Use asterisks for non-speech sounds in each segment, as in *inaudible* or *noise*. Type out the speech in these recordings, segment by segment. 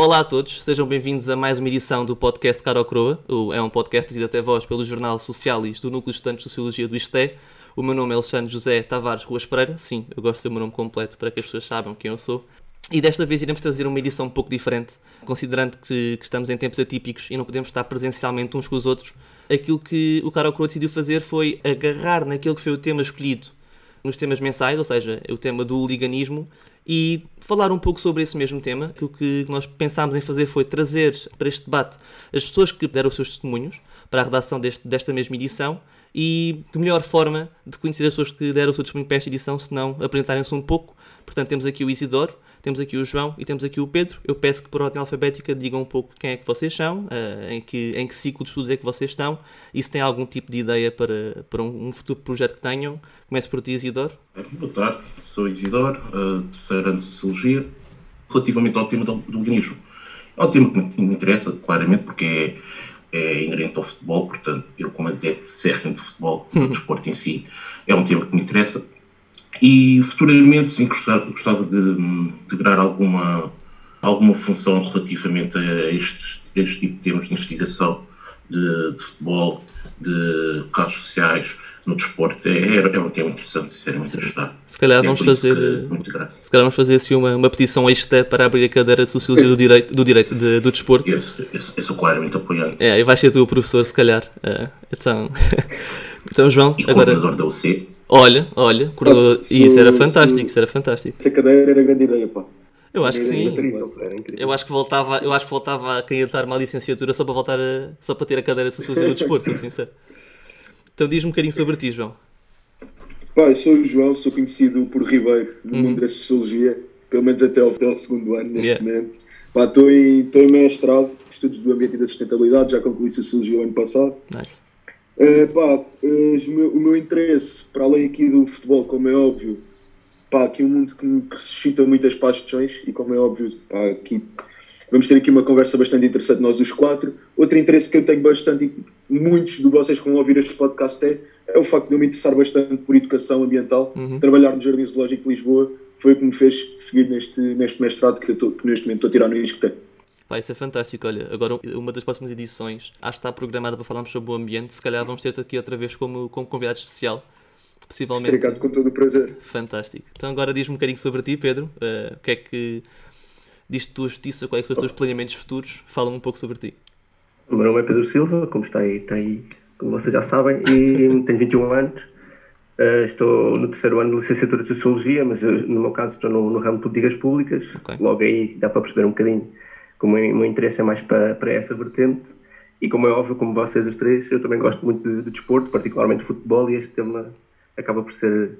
Olá a todos, sejam bem-vindos a mais uma edição do podcast Caro Croa. É um podcast dirigido até vós pelo Jornal Socialis do Núcleo de Estudantes de Sociologia do ISTE. O meu nome é Alexandre José Tavares Ruas Pereira. Sim, eu gosto de ser o meu nome completo para que as pessoas saibam quem eu sou. E desta vez iremos trazer uma edição um pouco diferente, considerando que, que estamos em tempos atípicos e não podemos estar presencialmente uns com os outros. Aquilo que o Caro Croa decidiu fazer foi agarrar naquilo que foi o tema escolhido nos temas mensais, ou seja, o tema do hooliganismo, e falar um pouco sobre esse mesmo tema. O que nós pensámos em fazer foi trazer para este debate as pessoas que deram os seus testemunhos para a redação deste, desta mesma edição e que melhor forma de conhecer as pessoas que deram o seu testemunho para esta edição se não apresentarem-se um pouco. Portanto, temos aqui o Isidoro, temos aqui o João e temos aqui o Pedro. Eu peço que por ordem alfabética digam um pouco quem é que vocês são, uh, em, que, em que ciclo de estudos é que vocês estão e se têm algum tipo de ideia para, para um, futuro projeto que tenham. Comece por ti, Isidoro. Boa tarde, sou Isidoro, uh, terceiro ano de Sociologia. Relativamente ao tema do, do veganismo, é um tema que me interessa, claramente, porque é, é inerente ao futebol, portanto, eu, como adepto sérrimo de futebol, do desporto em si, é um tema que me interessa. E futuramente, sim, gostava, gostava de integrar alguma, alguma função relativamente a este, este tipo de temas de investigação de, de futebol, de casos sociais no desporto. É, é, é um tema interessante, sinceramente, ajudar. Se calhar é vamos fazer. Se calhar vamos fazer assim uma, uma petição extra para abrir a cadeira de Sociologia do Direito, do, direito de, do Desporto. Esse, esse, esse sou claramente apoiante. É, e vais ser tu o professor, se calhar. Uh, então, *laughs* então, João. E agora... coordenador da UC. Olha, olha, Nossa, isso era fantástico, isso era fantástico. Essa cadeira era grande ideia, pá. Eu acho que sim. Incrível, eu acho que voltava, eu acho que voltava a candidatar uma licenciatura só para voltar a, só para ter a cadeira de Sociologia do Desporto, *laughs* sincero. Então diz-me um bocadinho sobre ti, João. Pá, eu sou o João, sou conhecido por Ribeiro no uhum. mundo da Sociologia, pelo menos até ao, até ao segundo ano, neste yeah. momento. Pá, estou em, estou em mestrado, estudos do ambiente e da sustentabilidade, já concluí Sociologia o ano passado. Nice. Uh, pá, uh, o, meu, interesse, para além aqui do futebol, como é óbvio, pá, aqui é um mundo que, que suscita muitas paixões e como é óbvio, pá, aqui vamos ter aqui uma conversa bastante interessante nós os quatro. Outro interesse que eu tenho bastante, muitos de vocês que vão ouvir este podcast é, é o facto de eu me interessar bastante por educação ambiental. Uhum. Trabalhar no Jardim Zoológico de Lisboa foi o que me fez seguir neste, neste mestrado que, eu tô, que neste momento estou a tirar no ISCTE. Vai ser fantástico. Olha, agora uma das próximas edições acho que está programada para falarmos sobre o ambiente. Se calhar vamos ter-te aqui outra vez como, como convidado especial. Possivelmente. Obrigado, com todo o prazer. Fantástico. Então agora diz-me um bocadinho sobre ti, Pedro. Uh, o que é que diz tua justiça? Quais são os teus planeamentos futuros? Fala-me um pouco sobre ti. O meu nome é Pedro Silva, como está aí, está aí como vocês já sabem, e *laughs* tenho 21 anos. Uh, estou no terceiro ano de licenciatura de Sociologia, mas eu, no meu caso estou no, no ramo de políticas públicas. Okay. Logo aí dá para perceber um bocadinho como o meu interesse é mais para, para essa vertente. E como é óbvio, como vocês os três, eu também gosto muito de, de desporto, particularmente de futebol, e esse tema acaba por ser,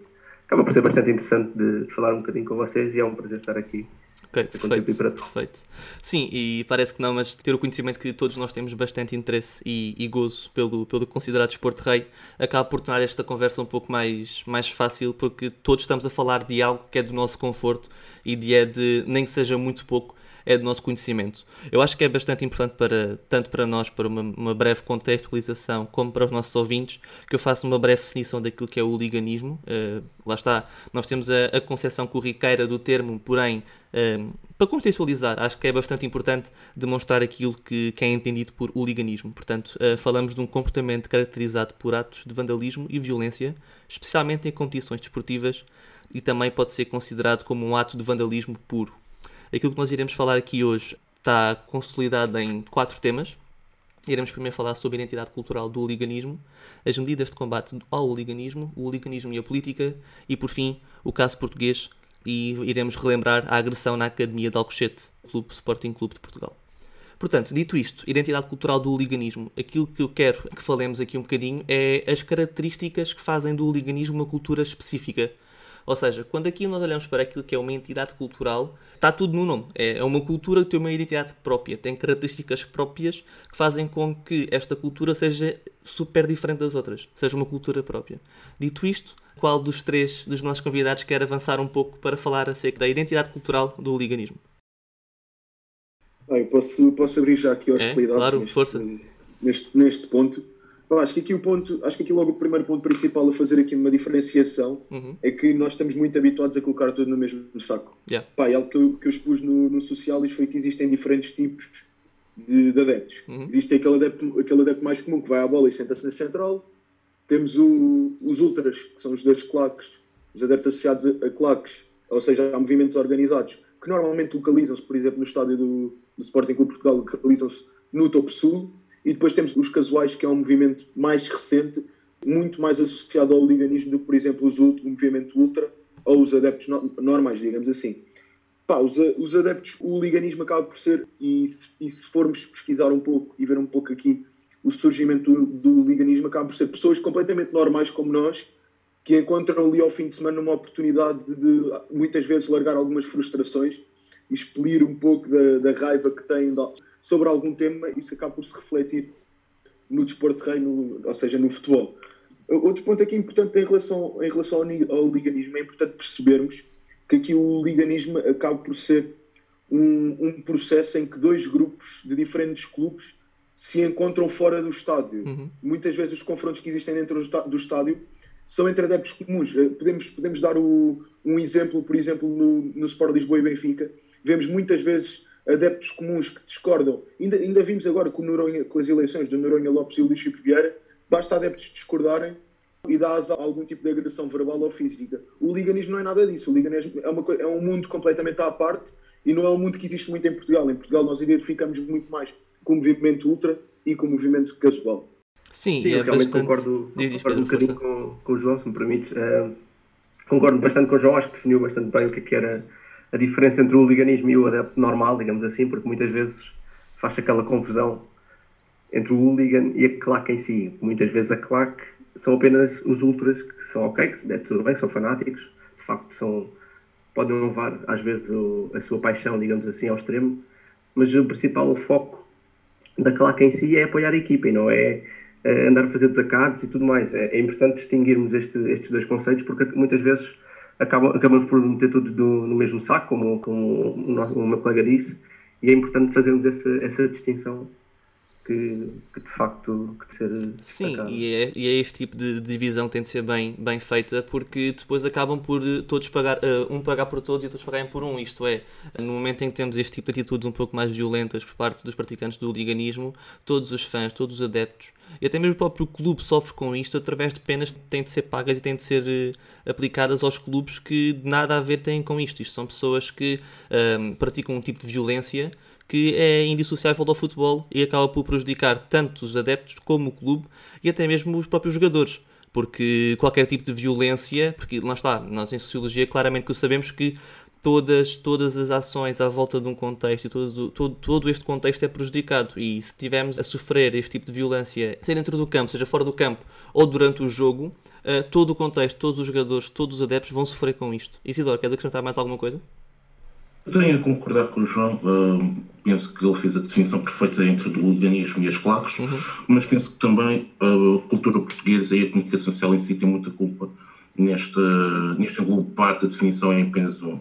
acaba por ser bastante interessante de, de falar um bocadinho com vocês e é um prazer estar aqui. Ok, perfeito, perfeito. Sim, e parece que não, mas ter o conhecimento que todos nós temos bastante interesse e, e gozo pelo, pelo considerado desporto rei acaba por tornar esta conversa um pouco mais, mais fácil porque todos estamos a falar de algo que é do nosso conforto e de, é de nem que seja muito pouco, é do nosso conhecimento. Eu acho que é bastante importante para tanto para nós, para uma, uma, breve contextualização, como para os nossos ouvintes, que eu faça uma breve definição daquilo que é o liganismo. Uh, lá está, nós temos a, a concepção corriqueira do termo, porém, para contextualizar, acho que é bastante importante demonstrar aquilo que, que é entendido por liganismo. Portanto, uh, falamos de um comportamento caracterizado por atos de vandalismo e violência, especialmente em competições desportivas, e também pode ser considerado como um ato de vandalismo puro. Aquilo que nós iremos falar aqui hoje está consolidado em quatro temas. Iremos primeiro falar sobre a identidade cultural do hooliganismo, as medidas de combate ao hooliganismo, o hooliganismo e a política e, por fim, o caso português e iremos relembrar a agressão na Academia de Alcochete, Clube Sporting Clube de Portugal. Portanto, dito isto, identidade cultural do hooliganismo, aquilo que eu quero que falemos aqui um bocadinho é as características que fazem do hooliganismo uma cultura específica. Ou seja, quando aqui nós olhamos para aquilo que é uma entidade cultural, está tudo no nome. É, é uma cultura que tem uma identidade própria, tem características próprias que fazem com que esta cultura seja super diferente das outras, seja uma cultura própria. Dito isto, qual dos três dos nossos convidados quer avançar um pouco para falar acerca da identidade cultural do hooliganismo? Ah, eu posso, posso abrir já aqui a hostilidade é, claro, neste, força. Neste, neste ponto. Bom, acho que aqui o ponto, acho que aqui logo o primeiro ponto principal a fazer aqui uma diferenciação Uhum. é que nós estamos muito habituados a colocar tudo no mesmo saco. Yeah. Pá, e algo que eu, que eu expus no, no Socialis foi que existem diferentes tipos de, de adeptos. Uhum. Existe aquele adepto, aquele adepto mais comum que vai à bola e senta-se na central. Temos o- os ultras, que são os das claques, os adeptos associados a, a claques, ou seja, a movimentos organizados, que normalmente localizam-se, por exemplo, no estádio do, do Sporting Clube Portugal, localizam-se no topo sul. E depois temos os casuais, que é um movimento mais recente, muito mais associado ao hooliganismo do que, por exemplo, os, o movimento ultra ou os adeptos no- normais, digamos assim. Pá, os, os adeptos, o hooliganismo acaba por ser, e se, e se formos pesquisar um pouco e ver um pouco aqui o surgimento do, do hooliganismo, acaba por ser pessoas completamente normais como nós, que encontram ali ao fim de semana uma oportunidade de, de, muitas vezes largar algumas frustrações expelir um pouco da, da raiva que têm sobre algum tema, isso acaba por se refletir no desporto rei, no, ou seja, no futebol. Outro ponto aqui importante em relação, em relação ao, ao liganismo, é importante percebermos que aqui o liganismo acaba por ser um, um processo em que dois grupos de diferentes clubes se encontram fora do estádio. Uhum. Muitas vezes os confrontos que existem dentro do está- do estádio são entre adeptos comuns. Eh, Podemos, podemos dar o- um exemplo, por exemplo, no, no Sport Lisboa e Benfica. Vemos muitas vezes adeptos comuns que discordam. Ainda, ainda vimos agora com, Noronha, com as eleições do Noronha Lopes e o Luís Chico Vieira, basta adeptos discordarem e dá asa a algum tipo de agressão verbal ou física. O liganismo não é nada disso. O liganismo é, uma, é um mundo completamente à parte e não é um mundo que existe muito em Portugal. Em Portugal nós identificamos muito mais com o movimento ultra e com o movimento casual. Sim, Sim, é eu realmente bastante... concordo, concordo um bocadinho com, com o João, se me permites. Eh, concordo bastante com o João, acho que definiu bastante bem o que, é que era a diferença entre o liganismo e o adepto normal, digamos assim, porque muitas vezes faz aquela confusão entre o hooligan e a claque em si. Muitas vezes a claque são apenas os ultras, que são ok, que der tudo bem, são fanáticos, de facto são, podem levar às vezes o- a sua paixão, digamos assim, ao extremo, mas o principal foco da claque em si é apoiar a equipa e não é eh, andar a fazer desacatos e tudo mais. É, é importante distinguirmos este- estes dois conceitos porque muitas vezes acabam, acabamos por meter tudo do- no mesmo saco, como, como o, o meu colega disse, e é importante fazermos essa, essa distinção que, que de facto que de ser Sim, e é, e é este tipo de divisão que tem de ser bem, bem feita porque depois acabam por eh, todos pagar, eh, um pagar por todos e todos pagarem por um. Isto é, no momento em que temos este tipo de atitudes um pouco mais violentas por parte dos praticantes do liganismo, todos os fãs, todos os adeptos e até mesmo o próprio clube sofre com isto através de penas que têm de ser pagas e têm de ser eh, aplicadas aos clubes que nada a ver têm com isto. Isto são pessoas que ahm, praticam um tipo de violência que é indissociável do futebol e acaba por prejudicar tanto os adeptos como o clube e até mesmo os próprios jogadores. Porque qualquer tipo de violência, porque lá está, nós em Sociologia claramente que sabemos que todas, todas as ações à volta de um contexto e todo, todo, todo este contexto é prejudicado e se tivermos a sofrer este tipo de violência, seja dentro do campo, seja fora do campo ou durante o jogo, eh, todo o contexto, todos os jogadores, todos os adeptos vão sofrer com isto. Isidoro, quer acrescentar mais alguma coisa? Eu tenho a concordar com o João. hum, penso que ele fez a definição perfeita entre o hooliganismo e as claques, mas penso que também uh, a cultura portuguesa e a comunicação social em si tem muita culpa neste, neste englobar da definição em apenas um.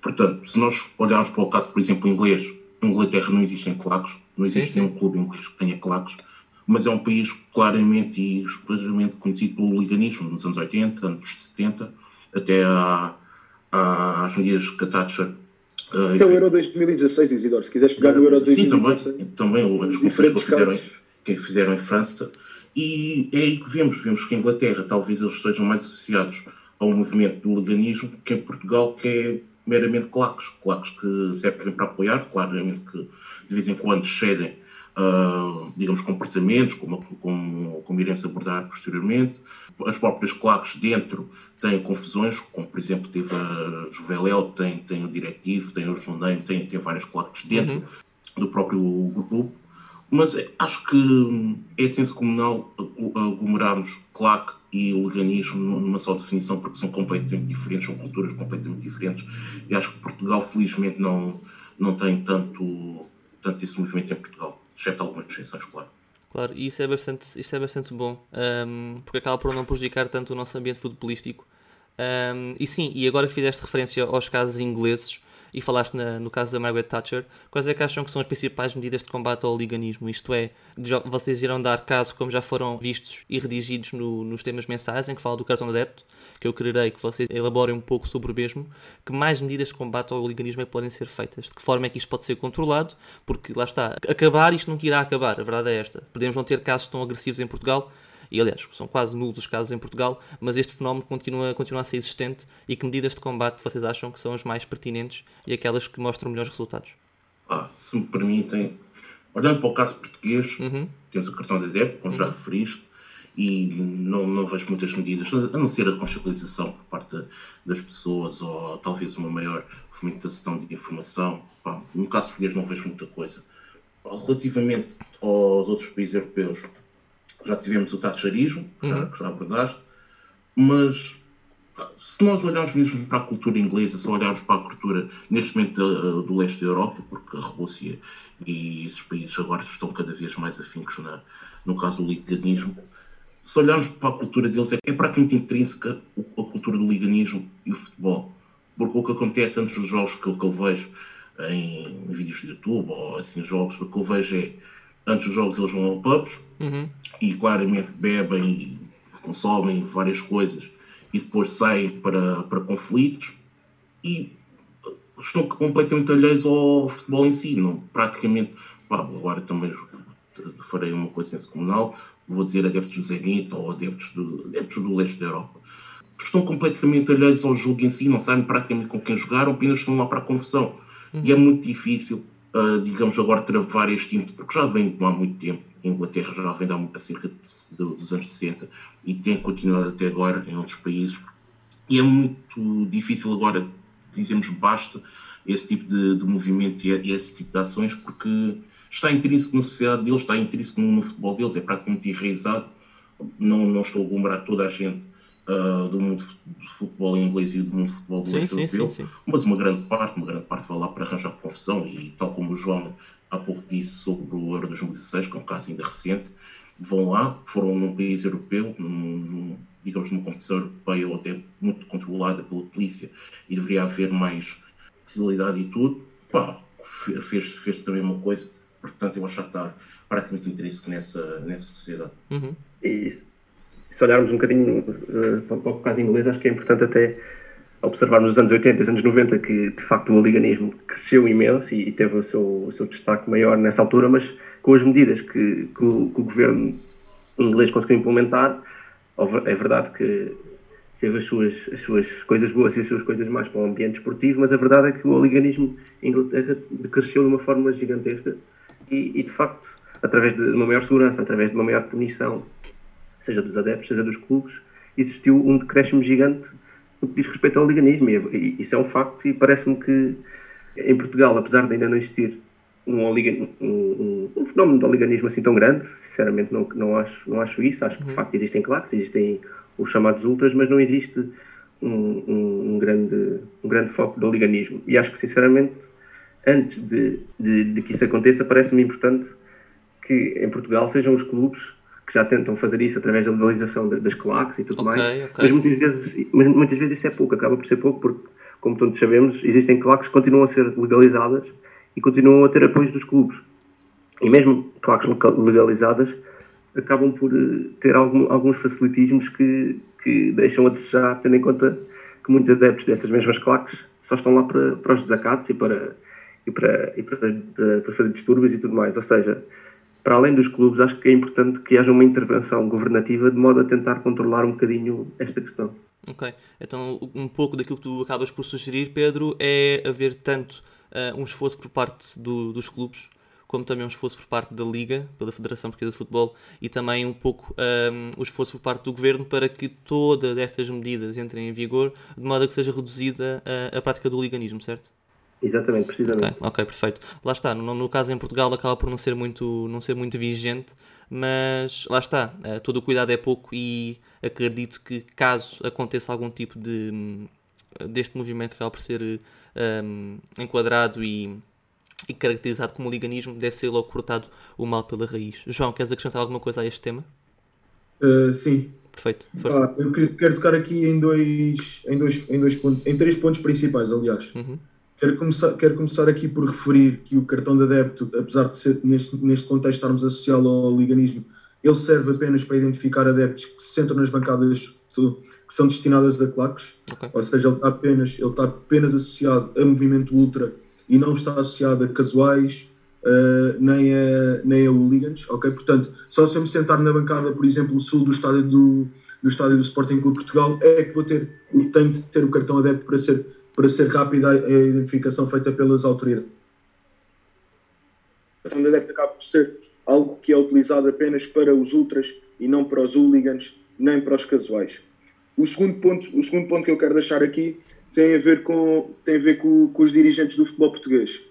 Portanto, se nós olharmos para o caso, por exemplo, inglês, em Inglaterra não existem claques, não existe sim. nenhum clube inglês que tenha claques, mas é um país claramente e exclusivamente conhecido pelo hooliganismo nos anos 80, anos 70, até à, à, às medidas que a Thatcher uh, Até o Euro 2016, Isidoro, se quiseres pegar no Euro Sim, também, 2016. também as revoluções que fizeram, que fizeram em França. E é aí que vemos, vemos que em Inglaterra talvez eles estejam mais associados ao movimento do leganismo que em Portugal, que é meramente claques. Claques que servem para apoiar, claramente que de vez em quando cedem, ah, digamos, comportamentos, como, como, como iremos abordar posteriormente. As próprias claques dentro têm confusões, como por exemplo teve a Juveléu, tem, tem o Diretivo, tem o Juném, tem, tem várias claques dentro do próprio grupo. Mas é- acho que é senso comunal aglomerarmos claque e organismo numa só definição, porque são completamente diferentes, são culturas completamente diferentes. E acho que Portugal, felizmente, não, não tem tanto, tanto esse movimento em Portugal, exceto algumas exceções, claro. Claro, e isso é bastante, isso é bastante bom, um, porque acaba por não prejudicar tanto o nosso ambiente futebolístico. Um, e sim, e agora que fizeste referência aos casos ingleses, e falaste na, no caso da Margaret Thatcher, quais é que acham que são as principais medidas de combate ao oliganismo? Isto é, vocês irão dar caso como já foram vistos e redigidos no, nos temas mensais, em que fala do cartão de débito, que eu quererei que vocês elaborem um pouco sobre o mesmo, que mais medidas de combate ao oliganismo é que podem ser feitas? De que forma é que isto pode ser controlado? Porque lá está, acabar isto nunca irá acabar, a verdade é esta. Podemos não ter casos tão agressivos em Portugal, e aliás, são quase nulos os casos em Portugal, mas este fenómeno continua, continua a ser existente e que medidas de combate vocês acham que são as mais pertinentes e aquelas que mostram melhores resultados? Ah, se me permitem, olhando para o caso português, uhum. temos o cartão de débito, como uhum. já referiste, e não, não vejo muitas medidas, a não ser a consciencialização por parte das pessoas ou talvez uma maior fomentação de informação. No caso português não vejo muita coisa. Relativamente aos outros países europeus, já tivemos o thatcherismo, uhum. já, já abordaste, mas se nós olharmos mesmo para a cultura inglesa, se olharmos para a cultura neste momento do, leste da Europa, porque a Rússia e esses países agora estão cada vez mais afincos na, no caso do liganismo, se olharmos para a cultura deles, é, é praticamente intrínseca a cultura do liganismo e o futebol. Porque o que acontece antes dos jogos que, que eu vejo em, em vídeos de YouTube ou assim jogos, o que eu vejo é antes dos jogos eles vão ao pubs uhum. e claramente bebem e consomem várias coisas e depois saem para, para conflitos e estão completamente alheios ao futebol em si, não, praticamente, pá, agora também farei uma coisa comunal, vou dizer adeptos do Zenit ou adeptos do, adeptos do leste da Europa. Estão completamente alheios ao jogo em si, não sabem praticamente com quem jogaram, apenas estão lá para a confusão. Uhum. E é muito difícil uh, digamos, agora travar este ímpeto, porque já vem há muito tempo, a Inglaterra já vem há cerca de, dos anos 60 e tem continuado até agora em outros países. E é muito difícil agora dizermos basta esse tipo de, de movimento e esse tipo de ações, porque está intrínseco na sociedade deles, está intrínseco no, no futebol deles, é praticamente enraizado. Não, não estou a aglomerar toda a gente uh, do mundo de futebol inglês e do mundo de futebol do leste europeu, sim, sim. mas uma grande parte, uma grande parte vai lá para arranjar confusão e tal como o João há pouco disse sobre o Euro 2016, que é um caso ainda recente, vão lá, foram num país europeu, num, digamos numa competição europeia ou até muito controlada pela polícia e deveria haver mais possibilidade e tudo, pá, fez, fez também uma coisa, portanto eu acho que está praticamente interesse nessa, nessa sociedade. Uhum. Isso se olharmos um bocadinho uh, para o caso inglês, acho que é importante até observarmos nos anos 80 e os anos 90 que de facto o oliganismo cresceu imenso e, e teve o seu, o seu, destaque maior nessa altura, mas com as medidas que, que, o, que o, governo inglês conseguiu implementar, é verdade que teve as suas, as suas coisas boas e as suas coisas más para o ambiente esportivo, mas a verdade é que o oliganismo em Inglaterra cresceu de uma forma gigantesca e, e de facto, através de uma maior segurança, através de uma maior punição seja dos adeptos, seja dos clubes, existiu um decréscimo gigante no que diz respeito ao liganismo. E isso é um facto e parece-me que em Portugal, apesar de ainda não existir um, um, um, um fenómeno de oliganismo assim tão grande, sinceramente não, não, acho, não acho isso. Acho que de uhum. facto existem claques, existem os chamados ultras, mas não existe um, grande, um grande foco de oliganismo. E acho que sinceramente, antes de, de, de que isso aconteça, parece-me importante que em Portugal sejam os clubes que já tentam fazer isso através da legalização das claques e tudo okay, mais. Okay. Mas, muitas vezes, mas muitas vezes isso é pouco, acaba por ser pouco, porque, como todos sabemos, existem claques que continuam a ser legalizadas e continuam a ter apoio dos clubes. E mesmo claques legalizadas acabam por eh, ter algum, alguns facilitismos que, que deixam a desejar, tendo em conta que muitos adeptos dessas mesmas claques só estão lá para, para os desacatos e para, e para, e para, para fazer distúrbios e tudo mais. Ou seja, para além dos clubes, acho que é importante que haja uma intervenção governativa de modo a tentar controlar um bocadinho esta questão. Ok, então um pouco daquilo que tu acabas por sugerir, Pedro, é haver tanto uh, um esforço por parte do, dos clubes, como também um esforço por parte da Liga, pela Federação Portuguesa de Futebol, e também um pouco um, o esforço por parte do Governo para que todas estas medidas entrem em vigor, de modo a que seja reduzida a, a prática do liganismo, certo? Exatamente, precisamente. Okay, ok, perfeito. Lá está, no, no, caso em Portugal acaba por não ser muito, não ser muito vigente, mas lá está, uh, todo o cuidado é pouco e acredito que caso aconteça algum tipo de deste movimento que acaba por ser um, enquadrado e e caracterizado como liganismo, deve ser logo cortado o mal pela raiz. João, queres acrescentar alguma coisa a este tema? Uh, sim. Perfeito. Ah, eu quero tocar aqui em dois, em dois, em dois pontos, em três pontos principais, aliás. Uhum. Quero, começar, quero começar aqui por referir que o cartão de adepto, apesar de ser neste, neste contexto estarmos associá-lo ao liganismo, ele serve apenas para identificar adeptos que se sentam nas bancadas que são destinadas a claques, okay. ou seja, ele está, apenas, ele está apenas associado a movimento ultra e não está associado a casuais, uh, nem, a, nem a hooligans, ok? Portanto, só se eu me sentar na bancada, por exemplo, sul do estádio do, do estádio do Sporting Clube Portugal, é que vou ter, tenho de ter o cartão adepto para ser, para ser rápida a identificação feita pelas autoridades. O cartão de adepto acaba por ser algo que é utilizado apenas para os ultras e não para os hooligans, nem para os casuais. O segundo ponto, o segundo ponto que eu quero deixar aqui tem a ver com, tem a ver com, com os dirigentes do futebol português.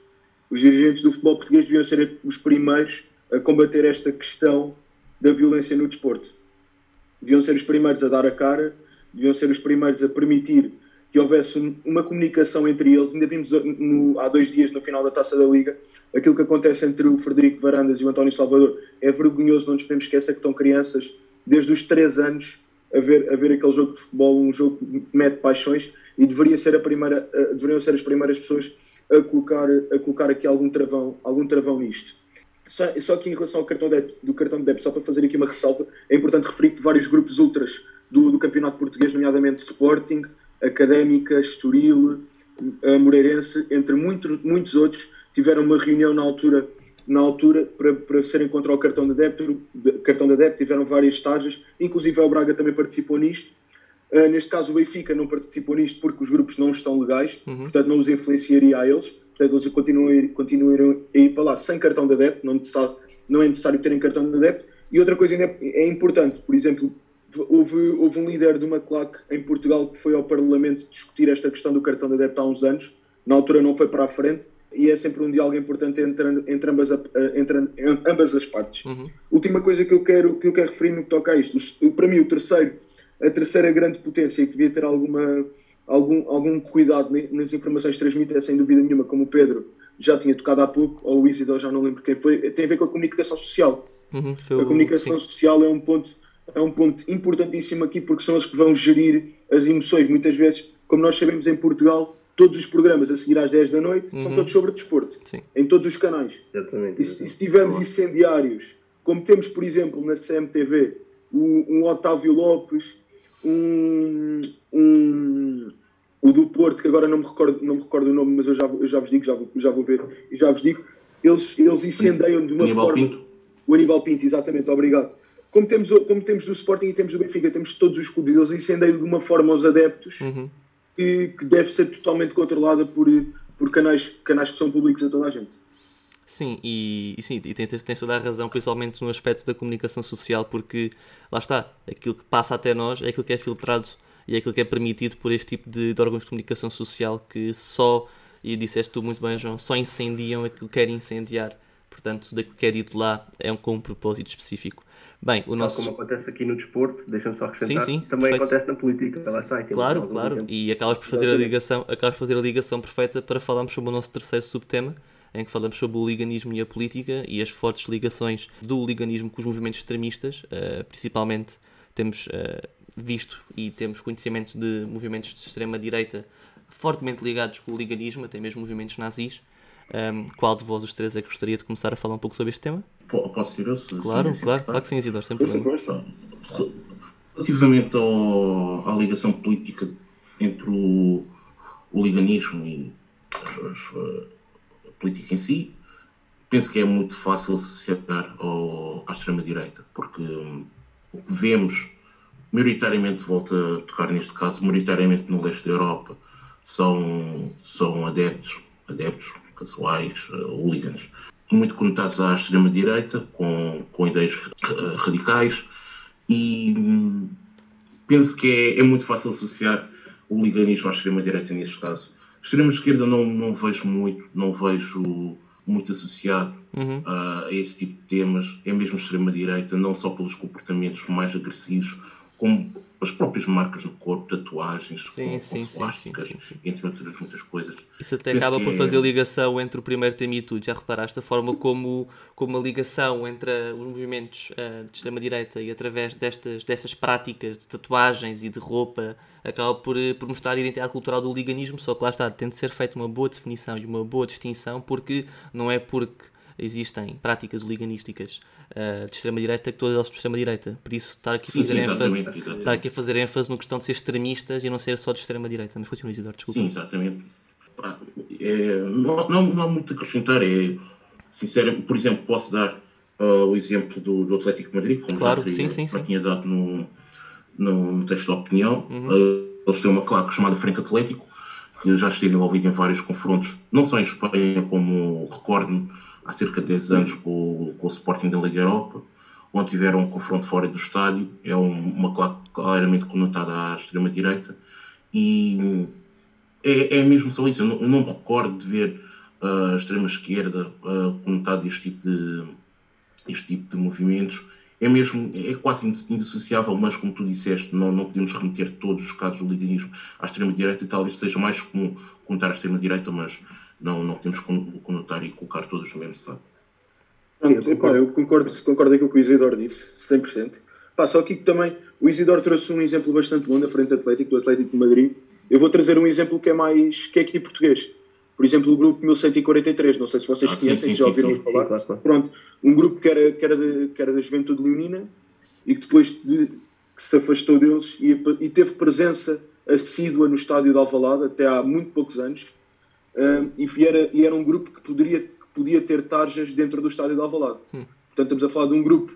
Os dirigentes do futebol português deviam ser os primeiros a combater esta questão da violência no desporto. Deviam ser os primeiros a dar a cara, deviam ser os primeiros a permitir que houvesse uma comunicação entre eles. Ainda vimos no, há dois dias, no final da Taça da Liga, aquilo que acontece entre o Frederico Varandas e o António Salvador. É vergonhoso, não nos podemos esquecer que estão crianças desde os 3 anos a ver, a ver aquele jogo de futebol, um jogo que mete paixões, e deveria ser a primeira, deveriam ser as primeiras pessoas a colocar, a colocar aqui algum travão, algum travão nisto. Só, só que em relação ao cartão de do cartão de débito, só para fazer aqui uma ressalva, é importante referir que vários grupos ultras do, do Campeonato Português, nomeadamente Sporting, Académica, Estoril, Moreirense, entre muito, muitos outros, tiveram uma reunião na altura, na altura para, para serem contra o cartão de débito, de, cartão de débito, tiveram várias estágios, inclusive o Braga também participou nisto, Uh, neste caso, o Benfica não participou nisto porque os grupos não estão legais, uhum. portanto, não os influenciaria a eles. Portanto, eles continuam, continuam a ir para lá sem cartão de adepto, não, necessário, não é necessário terem cartão de adepto. E outra coisa é importante, por exemplo, houve, houve um líder de uma claque em Portugal que foi ao Parlamento discutir esta questão do cartão de adepto há uns anos. Na altura não foi para a frente e é sempre um diálogo importante entre, entre, ambas, entre ambas as partes. Uhum. Última coisa que eu quero, que eu quero referir no que toca a isto. Para mim, o terceiro a terceira grande potência e que devia ter alguma, algum, algum cuidado nas informações que transmite é sem dúvida nenhuma, como o Pedro já tinha tocado há pouco, ou o Isidor, já não lembro quem foi, tem a ver com a comunicação social. Uhum, a comunicação sim. social é um ponto é um ponto importantíssimo aqui porque são as que vão gerir as emoções. Muitas vezes, como nós sabemos em Portugal, todos os programas a seguir às 10 da noite uhum. são todos sobre desporto, Sim. em todos os canais. Exatamente. E, se, e se tivermos incendiários, como temos, por exemplo, na CMTV, um, um Otávio Lopes um, um, o do Porto, que agora não me recordo, não me recordo o nome, mas eu já, eu já vos digo, já vou, já vou ver, e já vos digo, eles, eles incendeiam de uma Aníbal forma. Pinto. O Aníbal Pinto, exatamente, obrigado. Como temos, como temos do Sporting e temos do Benfica, temos todos os clubes, eles incendeiam de uma forma aos adeptos uhum. que, que deve ser totalmente controlada por, por canais, canais que são públicos a toda a gente. Sim, e, e sim, e tens, tens toda a razão, principalmente no aspecto da comunicação social, porque lá está, aquilo que passa até nós é aquilo que é filtrado e é aquilo que é permitido por este tipo de, de órgãos de comunicação social que só, e disseste tu muito bem, João, só incendiam aquilo que querem incendiar. Portanto, daquilo que é dito lá é um, com um propósito específico. Bem, o Tal nosso... como acontece aqui no desporto, deixa-me só acrescentar, Sim, sim, também perfeito. acontece na política, lá está. e Claro, claro, e acabas por fazer a ligação, acabas por fazer a ligação perfeita para falarmos sobre o nosso terceiro subtema, em que falamos sobre o liganismo e a política e as fortes ligações do liganismo com os movimentos extremistas, eh, principalmente temos eh, visto e temos conhecimento de movimentos de extrema-direita fortemente ligados com o liganismo, até mesmo movimentos nazis. Um, qual de vós os três é que gostaria de começar a falar um pouco sobre este tema? Po- Posso ir eu? Se, Claro, se- claro, claro que sim, Isidoro, sem problema. Relativamente ao- à ligação política entre o, o liganismo e as- as- a política em si, penso que é muito fácil associar ao, à extrema-direita, porque hum, o que vemos, maioritariamente, volto a tocar neste caso, maioritariamente no leste da Europa, são, são adeptos, adeptos casuais, uh, hooligans, muito conotados à extrema-direita, com, com ideias eh, radicais, e hum, penso que é, é muito fácil associar o liganismo à extrema-direita neste caso. Extrema-esquerda não, não vejo muito, não vejo muito associado Uhum. a esse tipo de temas. É mesmo extrema-direita, não só pelos comportamentos mais agressivos, como as próprias marcas no corpo, tatuagens, sim, com, sim, com plásticas, sim, sim, entre outras muitas coisas. Isso até Penso acaba por é... fazer ligação entre o primeiro tema e tudo. Já reparaste a forma como, como a ligação entre os movimentos uh, de extrema-direita e através destas, destas práticas de tatuagens e de roupa acaba por, eh, por mostrar a identidade cultural do liganismo, só que lá está, tem de ser feita uma boa definição e uma boa distinção, porque não é porque existem práticas liganísticas uh, de extrema-direita que todas elas de extrema-direita. Por isso, estar aqui, sim, fazer sim, ênfase, exatamente. estar aqui a fazer ênfase na questão de ser extremistas e não ser só de extrema-direita. Mas continue, Isidoro, desculpa. Sim, exatamente. É, não, não, não há muito a acrescentar. É, sincero, por exemplo, posso dar uh, o exemplo do, do Atlético Madrid, como claro, já, teria, sim, sim, já tinha dado no, no, no, texto de opinião. Uhum. Uh, eles têm uma claque chamada Frente Atlético, que já esteve envolvido em vários confrontos, não só em Espanha, como recordo há cerca de 10 anos com, com o Sporting da Liga Europa, onde tiveram um confronto fora do estádio, é um, uma claramente conotada à extrema-direita, e é, é mesmo só isso. Eu não, eu não me recordo de ver uh, a extrema-esquerda uh, conotada este tipo de, este tipo de movimentos. É mesmo, é quase indissociável, mas como tu disseste, não, não podemos remeter todos os casos do liganismo à extrema-direita talvez seja mais comum contar a extrema-direita, mas não, não podemos conotar e colocar todos no mesmo saco. eu concordo, concordo com o que o Isidoro disse, 100%. Pá, só que também o Isidoro trouxe um exemplo bastante bom da frente Atlético, do Atlético de Madrid. Eu vou trazer um exemplo que é mais que é aqui português. Por exemplo, o grupo 1143, não sei se vocês ah, conhecem, sim, já ouviram sim, falar. Sim, claro. Pronto, um grupo que era, que era, de, que era da Juventude Leonina e que depois de, que se afastou deles e, e, teve presença assídua no estádio de Alvalade até há muito poucos anos um, e, era, e era um grupo que poderia, que podia ter tarjas dentro do estádio de Alvalade. Hum. Portanto, estamos a falar de um grupo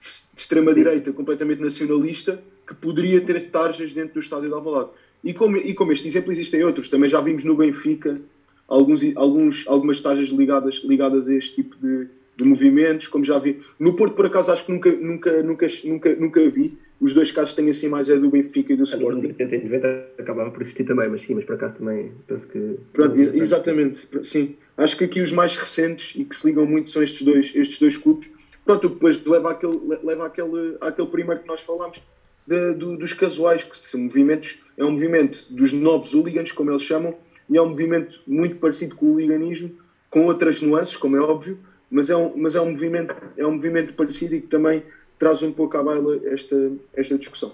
de extrema-direita completamente nacionalista que poderia ter tarjas dentro do estádio de Alvalade. E como, e como este exemplo, existem outros. Também já vimos no Benfica alguns, alguns, algumas tarjas ligadas, ligadas a este tipo de, de movimentos, como já vi. No Porto, por acaso, acho que nunca, nunca, nunca, nunca, nunca vi. Os dois casos têm assim mais é do Benfica e do Sporting. Nos 80 e 90 acabava por existir também, mas sim, mas por acaso também penso que. Pronto, exatamente, sim. Acho que aqui os mais recentes e que se ligam muito são estes dois, estes dois clubes. Pronto, depois leva àquele, leva àquele, àquele primeiro que nós falámos, de, do, dos casuais, que são movimentos, é um movimento dos novos hooligans, como eles chamam, e é um movimento muito parecido com o hooliganismo, com outras nuances, como é óbvio, mas é um, mas é um, movimento, é um movimento parecido e que também traz um pouco à baila esta, esta discussão.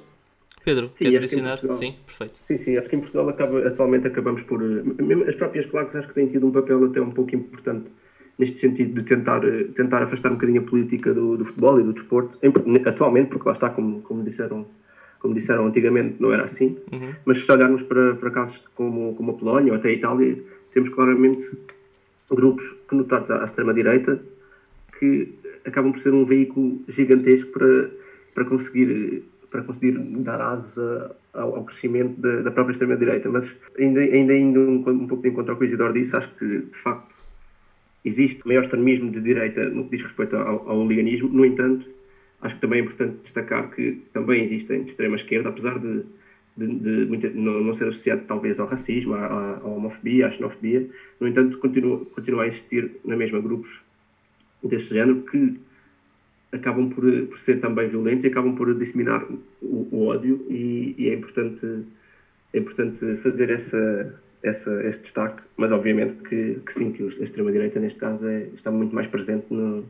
Pedro, queres adicionar? Portugal, sim, perfeito. Sim, sim, acho que em Portugal acaba, atualmente acabamos por. Mesmo as próprias claques acho que têm tido um papel até um pouco importante neste sentido de tentar, tentar afastar um bocadinho a política do, do futebol e do desporto, atualmente, porque lá está, como, como, disseram, como disseram antigamente, não era assim, uhum. mas se olharmos para, para casos como, como a Polónia ou até a Itália, temos claramente grupos conotados à extrema-direita que acabam por ser um veículo gigantesco para, para, conseguir, para conseguir dar asa ao, ao crescimento da, da própria extrema-direita. Mas ainda, ainda indo um, um pouco de encontro ao que o Isidoro disse, acho que de facto existe maior extremismo de direita no que diz respeito ao, ao. No entanto, acho que também é importante destacar que também existem extrema-esquerda, apesar de, de, de não, não, ser associado talvez ao racismo, à, à homofobia, à xenofobia. No entanto, continua, continua a existir na mesma grupos desse género que acabam por, por ser também violentos e acabam por disseminar o, o ódio e, e, é importante é importante fazer essa, essa esse destaque mas obviamente que, que sim que a extrema direita neste caso é, está muito mais presente no,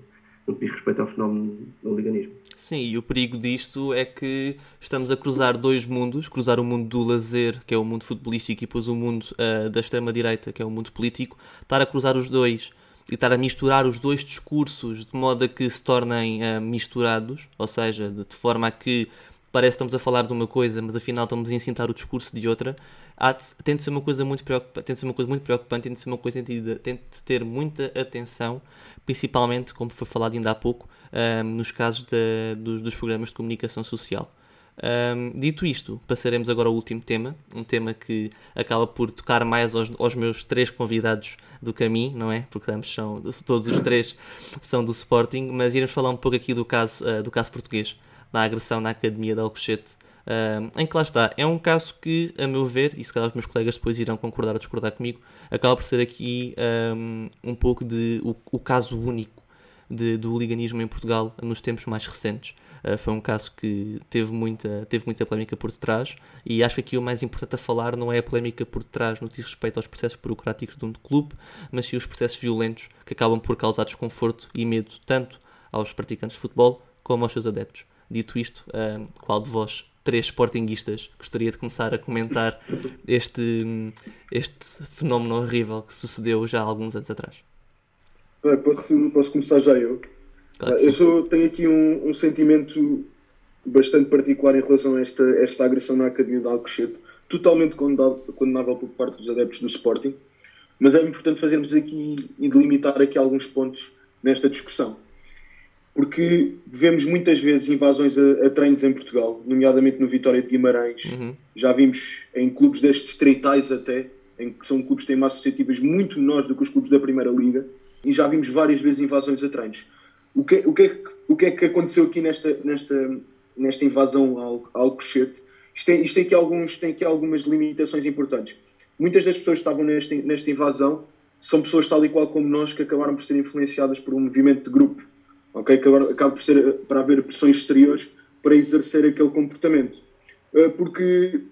no que diz respeito ao fenómeno do liganismo. Sim, e o perigo disto é que estamos a cruzar dois mundos, cruzar o mundo do lazer, que é o mundo futebolístico, e depois o mundo uh, da extrema-direita, que é o mundo político, estar a cruzar os dois e estar a misturar os dois discursos de modo a que se tornem uh, misturados, ou seja, de, de, forma a que parece que estamos a falar de uma coisa, mas afinal estamos a incitar o discurso de outra, de, tem de ser uma coisa muito preocupante, tem de ser uma coisa muito preocupante, tem de ser uma coisa entendida, tem de ter muita atenção, principalmente, como foi falado ainda há pouco, eh, nos casos de, dos, dos programas de comunicação social. Um, dito isto, passaremos agora ao último tema, um tema que acaba por tocar mais aos, aos meus três convidados do caminho, não é? Porque ambos são, todos os três são do Sporting, mas iremos falar um pouco aqui do caso, uh, do caso português, da agressão na Academia de Alcochete, uh, em que lá está, é um caso que, a meu ver, e se calhar os meus colegas depois irão concordar ou discordar comigo, acaba por ser aqui um, um pouco de o, o caso único de, do liganismo em Portugal nos tempos mais recentes. Uh, foi um caso que teve muita, teve muita polémica por detrás e acho que aqui o mais importante a falar não é a polémica por detrás no que diz respeito aos processos burocráticos de um clube, mas sim os processos violentos que acabam por causar desconforto e medo tanto aos praticantes de futebol como aos seus adeptos. Dito isto, uh, qual de vós três sportinguistas gostaria de começar a comentar este, este fenómeno horrível que sucedeu já há alguns anos atrás? Posso, posso começar já eu? Claro eu sou, tenho aqui um, um, sentimento bastante particular em relação a esta, esta agressão na Academia de Alcochete, totalmente condenável por parte dos adeptos do Sporting, mas é importante fazermos aqui e delimitar aqui alguns pontos nesta discussão porque vemos muitas vezes invasões a, a treinos em Portugal, nomeadamente no Vitória de Guimarães. Uhum. Já vimos em clubes destes distritais até, em que são clubes que têm massas associativas muito menores do que os clubes da Primeira Liga, e já vimos várias vezes invasões a treinos. O que, o que, é, o que é que aconteceu aqui nesta, nesta, nesta invasão ao, ao? Isto, tem, isto tem, aqui alguns, tem aqui algumas limitações importantes. Muitas das pessoas que estavam nesta, nesta invasão são pessoas tal e qual como nós que acabaram por ser influenciadas por um movimento de grupo ok? Agora acaba por ser para haver pressões exteriores para exercer aquele comportamento. Uh, porque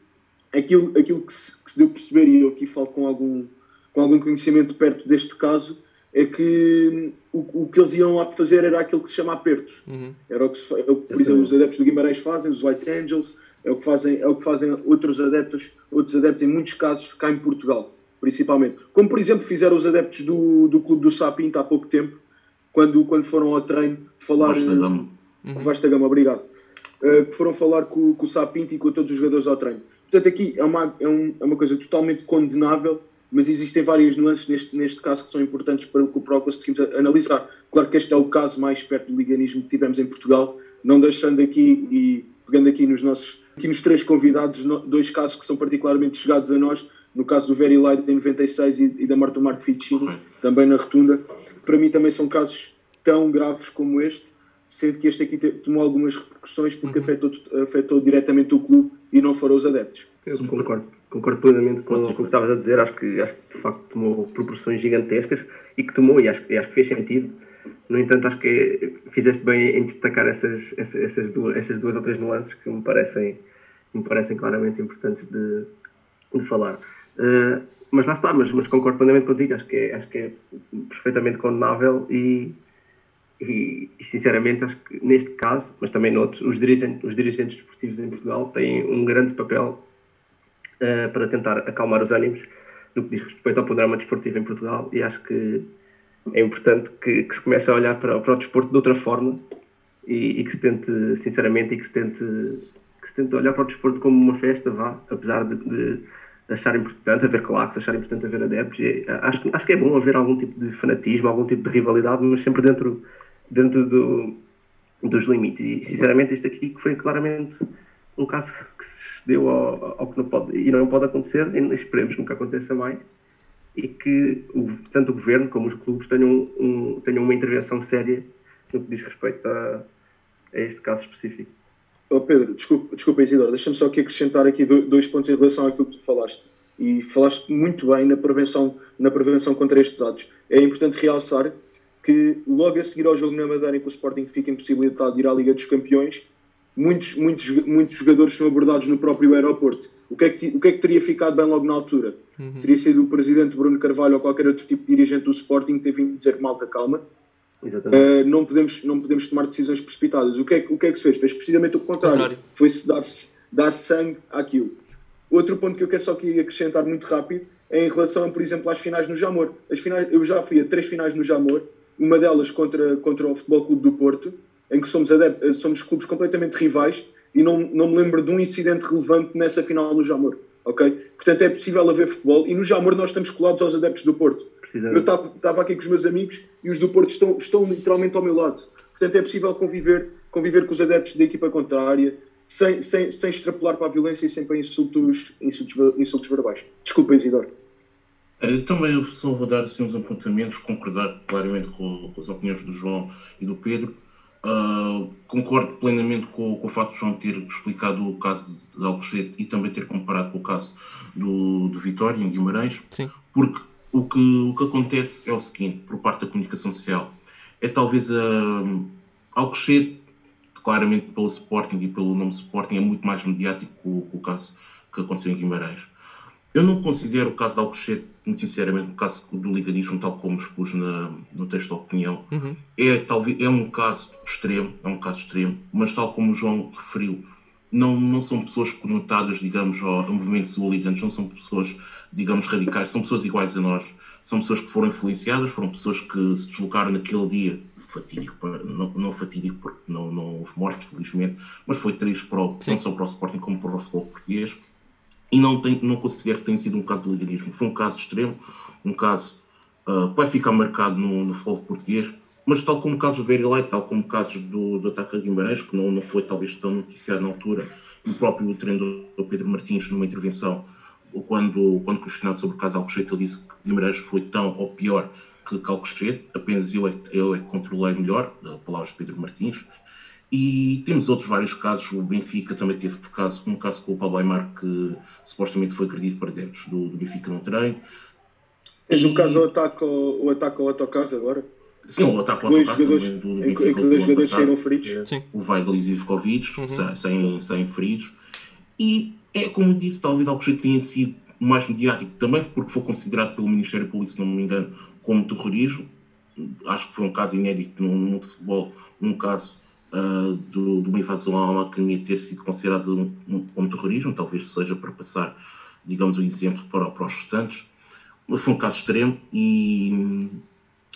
aquilo, aquilo que, se, que se deu a perceber, e eu aqui falo com algum, com algum conhecimento perto deste caso, é que o, o que eles iam lá fazer era aquilo que se chama apertos. Uhum. Era o que, se, é o que por exemplo, os adeptos do Guimarães fazem, os White Angels, é o que fazem, é o que fazem outros adeptos, outros adeptos, em muitos casos, cá em Portugal, principalmente. Como, por exemplo, fizeram os adeptos do, do Clube do Sapinto há pouco tempo, quando, quando foram ao treino falar. Vasta Gama. Uhum. Vasta Gama, obrigado. Uh, que foram falar com, com o Sapinto e com todos os jogadores ao treino. Portanto, aqui é uma, é, um, é uma coisa totalmente condenável, mas existem várias nuances neste, neste caso que são importantes para, para o conseguimos analisar. Claro que este é o caso mais perto do liganismo que tivemos em Portugal, não deixando aqui e pegando aqui nos nossos aqui nos três convidados, dois casos que são particularmente chegados a nós, no caso do Very Light em 96 e, e da Marta Marco Ficini, também na Rotunda, para mim também são casos tão graves como este, sendo que este aqui tomou algumas repercussões porque uhum. afetou, afetou diretamente o clube e não foram os adeptos. Eu concordo, concordo plenamente com, com o que estavas a dizer, acho que, acho que de facto tomou proporções gigantescas e que tomou, e acho, e acho que fez sentido. No entanto, acho que fizeste bem em destacar essas, essas, essas, duas, essas duas ou três nuances que me parecem, me parecem claramente importantes de, de falar. Uh, mas lá está, mas, mas concordo plenamente contigo, acho que é, acho que é perfeitamente condenável e, e, e, sinceramente acho que neste caso, mas também noutros, os dirigentes, os dirigentes desportivos em Portugal têm um grande papel uh, para tentar acalmar os ânimos no que diz respeito ao panorama desportivo em Portugal e acho que é importante que, que se comece a olhar para, para o desporto de outra forma e, e, que se tente, sinceramente, e que se tente, que se tente olhar para o desporto como uma festa, vá, apesar de, de achar importante haver claques, achar importante haver adeptos. E acho, acho que é bom haver algum tipo de fanatismo, algum tipo de rivalidade, mas sempre dentro, dentro do, dos limites. E sinceramente, este aqui foi claramente um caso que se deu ao, ao, que não pode e não pode acontecer, esperemos que nunca aconteça mais. E que o, tanto o governo como os clubes tenham, um, tenham uma intervenção séria no que diz respeito a, a este caso específico. Oh Pedro, desculpa, desculpa Isidoro, deixa-me só aqui acrescentar aqui dois pontos em relação àquilo que tu falaste. E falaste muito bem na prevenção, na prevenção contra estes atos. É importante realçar que logo a seguir ao jogo na Madeira em que o Sporting fica impossibilitado de ir à Liga dos Campeões, muitos, muitos, muitos jogadores são abordados no próprio aeroporto. O que é que, o que, é que teria ficado bem logo na altura? Uhum. Teria sido o presidente Bruno Carvalho ou qualquer outro tipo de dirigente do Sporting que teve vindo dizer malta calma, Uh, não, podemos, não podemos tomar decisões precipitadas. O que, é, o que é que se fez? Fez precisamente o contrário. contrário. Foi-se dar, dar sangue àquilo. Outro ponto que eu quero só aqui acrescentar muito rápido é em relação, por exemplo, às finais no Jamor. As finais, eu já fui a três finais no Jamor, uma delas contra, contra o Futebol Clube do Porto, em que somos, somos clubes completamente rivais e não, não me lembro de um incidente relevante nessa final no Jamor ok? Portanto, é possível haver futebol e no Jamor nós estamos colados aos adeptos do Porto. Eu estava aqui com os meus amigos e os do Porto estão, estão literalmente ao meu lado. Portanto, é possível conviver, conviver com os adeptos da equipa contrária sem, sem, sem extrapolar para a violência e sem para insultos, insultos, insultos verbais. Desculpa, Isidoro. Eu também só vou dar assim, uns apontamentos, concordar claramente com, com as opiniões do João e do Pedro. Uh, concordo plenamente com, com, o facto de João ter explicado o caso de Alcochete e também ter comparado com o caso do, do Vitória em Guimarães, Sim. porque o que, o que acontece é o seguinte, por parte da comunicação social, é talvez a Alcochete, claramente pelo Sporting e pelo nome Sporting, é muito mais mediático que o, caso que aconteceu em Guimarães. Eu não considero o caso de Alcochete, muito sinceramente, o caso do ligadismo, tal como expus na, no texto de opinião. Uhum. É, talvez, é um caso extremo, é um caso extremo, mas tal como o João referiu, não, não são pessoas conotadas, digamos, ao, movimento hooligans, não são pessoas, digamos, radicais, são pessoas iguais a nós. São pessoas que foram influenciadas, foram pessoas que se deslocaram naquele dia, fatídico, não, não fatídico porque não, não houve mortes, felizmente, mas foi triste para o, não só para o Sporting como para o futebol português. E não, tem, não considero que tenha sido um caso de liganismo. Foi um caso extremo, um caso uh, que vai ficar marcado no, no futebol português mas tal como o caso do Light, tal como o caso do, do ataque a Guimarães, que não, não foi talvez tão noticiado na altura, e o próprio treinador Pedro Martins, numa intervenção, quando, quando questionado sobre o caso Alcochete, ele disse que Guimarães foi tão ou pior que Alcochete, apenas eu é, eu é que controlei melhor, palavras de Pedro Martins, e temos outros vários casos, o Benfica também teve caso, um caso com o Paulo Aymar que supostamente foi agredido para dentro do, do Benfica no treino. Tens o caso do ataque ao, o ataque ao autocarro agora? Sim, o ataque ao autocarro também do, do Benfica. Em que dois jogadores saíram feridos. Sim. O Weigl e Zivkovic, uhum. sem, sem feridos. E é como disse, talvez algo que tenha sido mais mediático, também porque foi considerado pelo Ministério Público, se não me engano, como terrorismo. Acho que foi um caso inédito no mundo de futebol, um caso uh, do, de uma invasão a uma academia ter sido considerado um, um, como terrorismo, talvez seja para passar, digamos, o um exemplo para, para os restantes. Mas foi um caso extremo e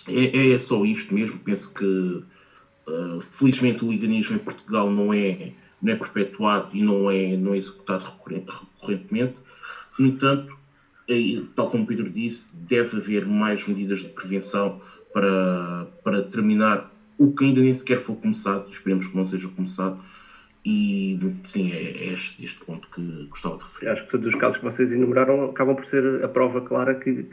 é, é só isto mesmo. Penso que, uh, felizmente, o liganismo em Portugal não é, não é perpetuado e não é, não é executado recorrentemente. No entanto, tal como Pedro disse, deve haver mais medidas de prevenção para, para terminar o que ainda nem sequer foi começado, esperemos que não seja começado, e sim, é, é este, este, ponto que gostava de referir. Acho que todos os casos que vocês enumeraram acabam por ser a prova clara que,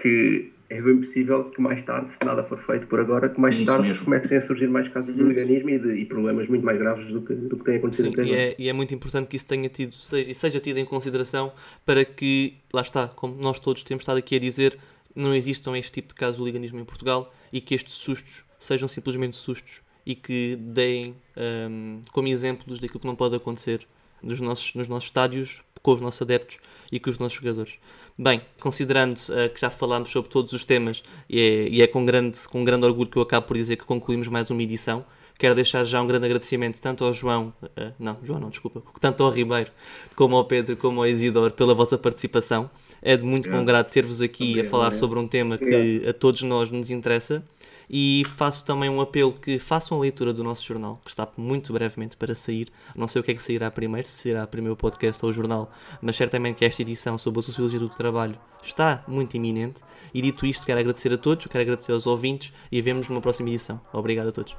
que é bem possível que mais tarde, se nada for feito por agora, que mais Isso tarde mesmo. comecem a surgir mais casos de organismo e, de, e problemas muito mais graves do que, do que tem acontecido Sim, até agora. E é, e é muito importante que isso tenha tido, seja, seja tido em consideração para que, lá está, como nós todos temos estado aqui a dizer, não existam este tipo de casos de hooliganismo em Portugal e que estes sustos sejam simplesmente sustos e que deem um, como exemplos daquilo que não pode acontecer nos nossos, nos nossos estádios, com os nossos adeptos e com os nossos jogadores. Bem, considerando uh, que já falámos sobre todos os temas e é, e é, com, grande, com grande orgulho que eu acabo por dizer que concluímos mais uma edição, quero deixar já um grande agradecimento tanto ao João, uh, não, João não, desculpa, tanto ao Ribeiro, como ao Pedro, como ao Isidoro pela vossa participação. É de muito bom grado ter-vos aqui Obrigado. a falar sobre um tema que a todos nós nos interessa e faço também um apelo que façam a leitura do nosso jornal, que está muito brevemente para sair. Não sei o que é que sairá primeiro, se será primeiro o podcast ou o jornal, mas certamente que esta edição sobre a Sociologia do Trabalho está muito iminente. E dito isto, quero agradecer a todos, quero agradecer aos ouvintes e vemos numa próxima edição. Obrigado a todos.